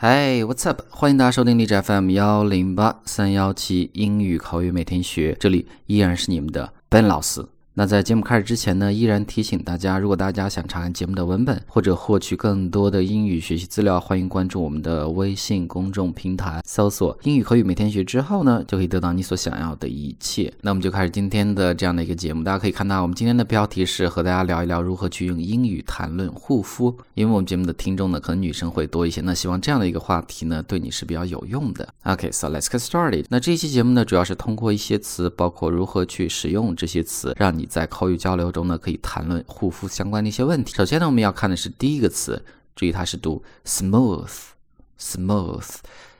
嗨 what's up？欢迎大家收听荔枝 FM 幺零八三幺七英语口语每天学，这里依然是你们的 Ben 老师。那在节目开始之前呢，依然提醒大家，如果大家想查看节目的文本或者获取更多的英语学习资料，欢迎关注我们的微信公众平台，搜索“英语口语每天学”之后呢，就可以得到你所想要的一切。那我们就开始今天的这样的一个节目。大家可以看到，我们今天的标题是和大家聊一聊如何去用英语谈论护肤，因为我们节目的听众呢，可能女生会多一些。那希望这样的一个话题呢，对你是比较有用的。OK，so let's get started。那这一期节目呢，主要是通过一些词，包括如何去使用这些词，让你在口语交流。中呢可以谈论护肤相关的一些问题。首先呢，我们要看的是第一个词，注意它是读 smooth，smooth，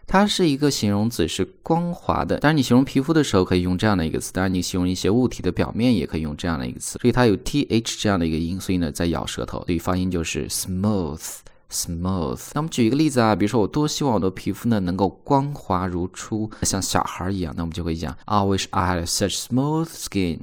它是一个形容词，是光滑的。当然，你形容皮肤的时候可以用这样的一个词；当然，你形容一些物体的表面也可以用这样的一个词。所以它有 th 这样的一个音，所以呢在咬舌头，所以发音就是 smooth，smooth。那我们举一个例子啊，比如说我多希望我的皮肤呢能够光滑如初，像小孩一样，那我们就会讲 I wish I had such smooth skin。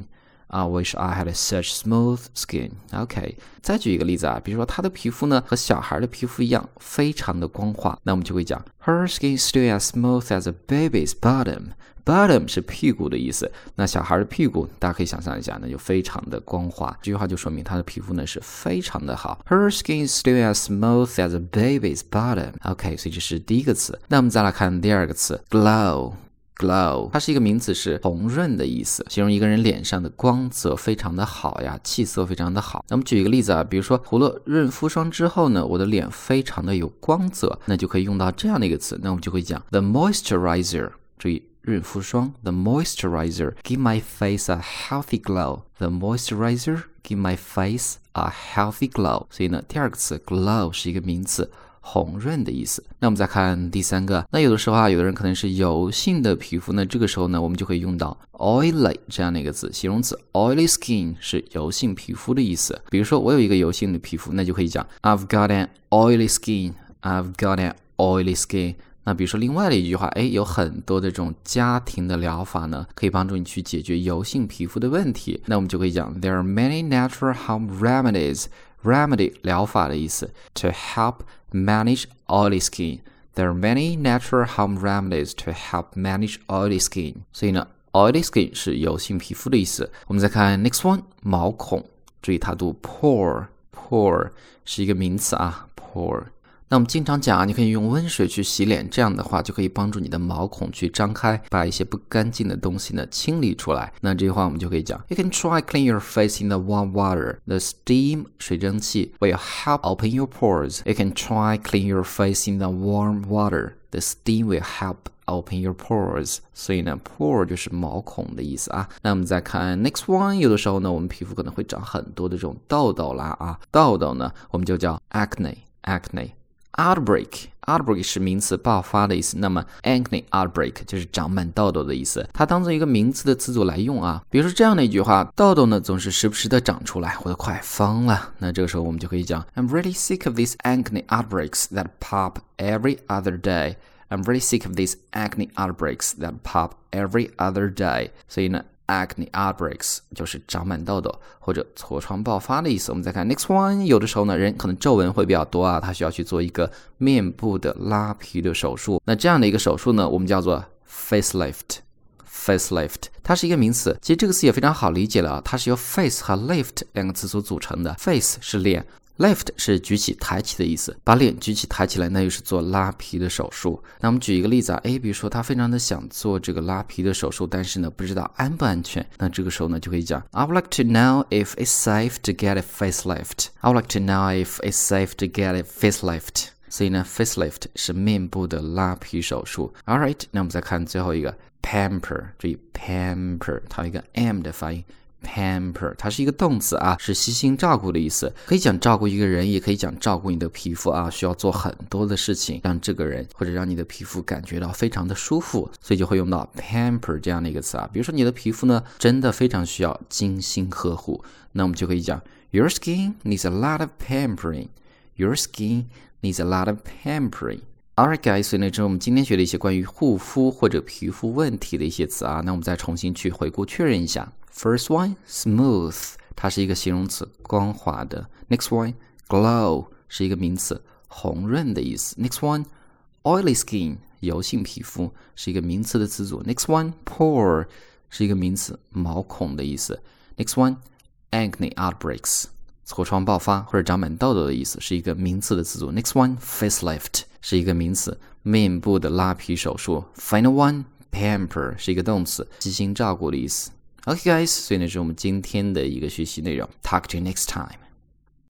I wish I had such smooth skin. OK，再举一个例子啊，比如说她的皮肤呢和小孩的皮肤一样，非常的光滑，那我们就会讲 Her skin is still as smooth as a baby's bottom. Bottom 是屁股的意思，那小孩的屁股大家可以想象一下，那就非常的光滑。这句话就说明她的皮肤呢是非常的好。Her skin is still as smooth as a baby's bottom. OK，所以这是第一个词。那我们再来看第二个词，glow。Glow，它是一个名词，是红润的意思，形容一个人脸上的光泽非常的好呀，气色非常的好。那么举一个例子啊，比如说涂了润肤霜之后呢，我的脸非常的有光泽，那就可以用到这样的一个词，那我们就会讲 the moisturizer，注意润肤霜，the moisturizer give my face a healthy glow，the moisturizer give my face a healthy glow。所以呢，第二个词 glow 是一个名词。红润的意思。那我们再看第三个，那有的时候啊，有的人可能是油性的皮肤，那这个时候呢，我们就可以用到 oily 这样的一个字，形容词 oily skin 是油性皮肤的意思。比如说我有一个油性的皮肤，那就可以讲 I've got an oily skin. I've got an oily skin. 那比如说另外的一句话，哎，有很多的这种家庭的疗法呢，可以帮助你去解决油性皮肤的问题。那我们就可以讲 There are many natural home remedies. Remedy 疗法的意思，to help manage oily skin. There are many natural home remedies to help manage oily skin. 所以呢，oily skin 是油性皮肤的意思。我们再看 next one，毛孔，注意它读 pore，pore 是一个名词啊，pore。 那我们经常讲啊，你可以用温水去洗脸，这样的话就可以帮助你的毛孔去张开，把一些不干净的东西呢清理出来。那这句话我们就可以讲，You can try clean your face in the warm water. The steam 水蒸气 will help open your pores. You can try clean your face in the warm water. The steam will help open your pores. 所以呢，pore 就是毛孔的意思啊。那我们再看 next one，有的时候呢，我们皮肤可能会长很多的这种痘痘啦啊，痘痘呢，我们就叫 acne，acne。Outbreak, outbreak 是名词，爆发的意思。那么 acne outbreak 就是长满痘痘的意思。它当做一个名词的词组来用啊。比如说这样的一句话：痘痘呢总是时不时的长出来，我都快疯了。那这个时候我们就可以讲：I'm really sick of these acne outbreaks that pop every other day. I'm really sick of these acne outbreaks that pop every other day. 所以呢。 Acne outbreaks 就是长满痘痘或者痤疮爆发的意思。我们再看 next one，有的时候呢，人可能皱纹会比较多啊，他需要去做一个面部的拉皮的手术。那这样的一个手术呢，我们叫做 facelift。facelift 它是一个名词，其实这个词也非常好理解了啊，它是由 face 和 lift 两个词所组成的。face 是脸。Lift 是举起、抬起的意思，把脸举起、抬起来，那就是做拉皮的手术。那我们举一个例子啊，诶，比如说他非常的想做这个拉皮的手术，但是呢不知道安不安全。那这个时候呢就可以讲，I would like to know if it's safe to get a facelift. I would like to know if it's safe to get a facelift. 所以呢，facelift 是面部的拉皮手术。All right，那我们再看最后一个，pamper，注意 pamper，它有一个 m 的发音。Pamper，它是一个动词啊，是悉心照顾的意思，可以讲照顾一个人，也可以讲照顾你的皮肤啊，需要做很多的事情，让这个人或者让你的皮肤感觉到非常的舒服，所以就会用到 pamper 这样的一个词啊。比如说你的皮肤呢，真的非常需要精心呵护，那我们就可以讲 Your skin needs a lot of pampering. Your skin needs a lot of pampering. Alright, guys，所以呢，这是我们今天学的一些关于护肤或者皮肤问题的一些词啊。那我们再重新去回顾确认一下。First one, smooth，它是一个形容词，光滑的。Next one, glow，是一个名词，红润的意思。Next one, oily skin 油性皮肤是一个名词的词组。Next one pore 是一个名词，毛孔的意思。Next one acne outbreaks 痤疮爆发或者长满痘痘的意思，是一个名词的词组。Next one facelift 是一个名词，面部的拉皮手术。Final one pamper 是一个动词，悉心照顾的意思。OK guys，所以呢是我们今天的一个学习内容。Talk to you next time.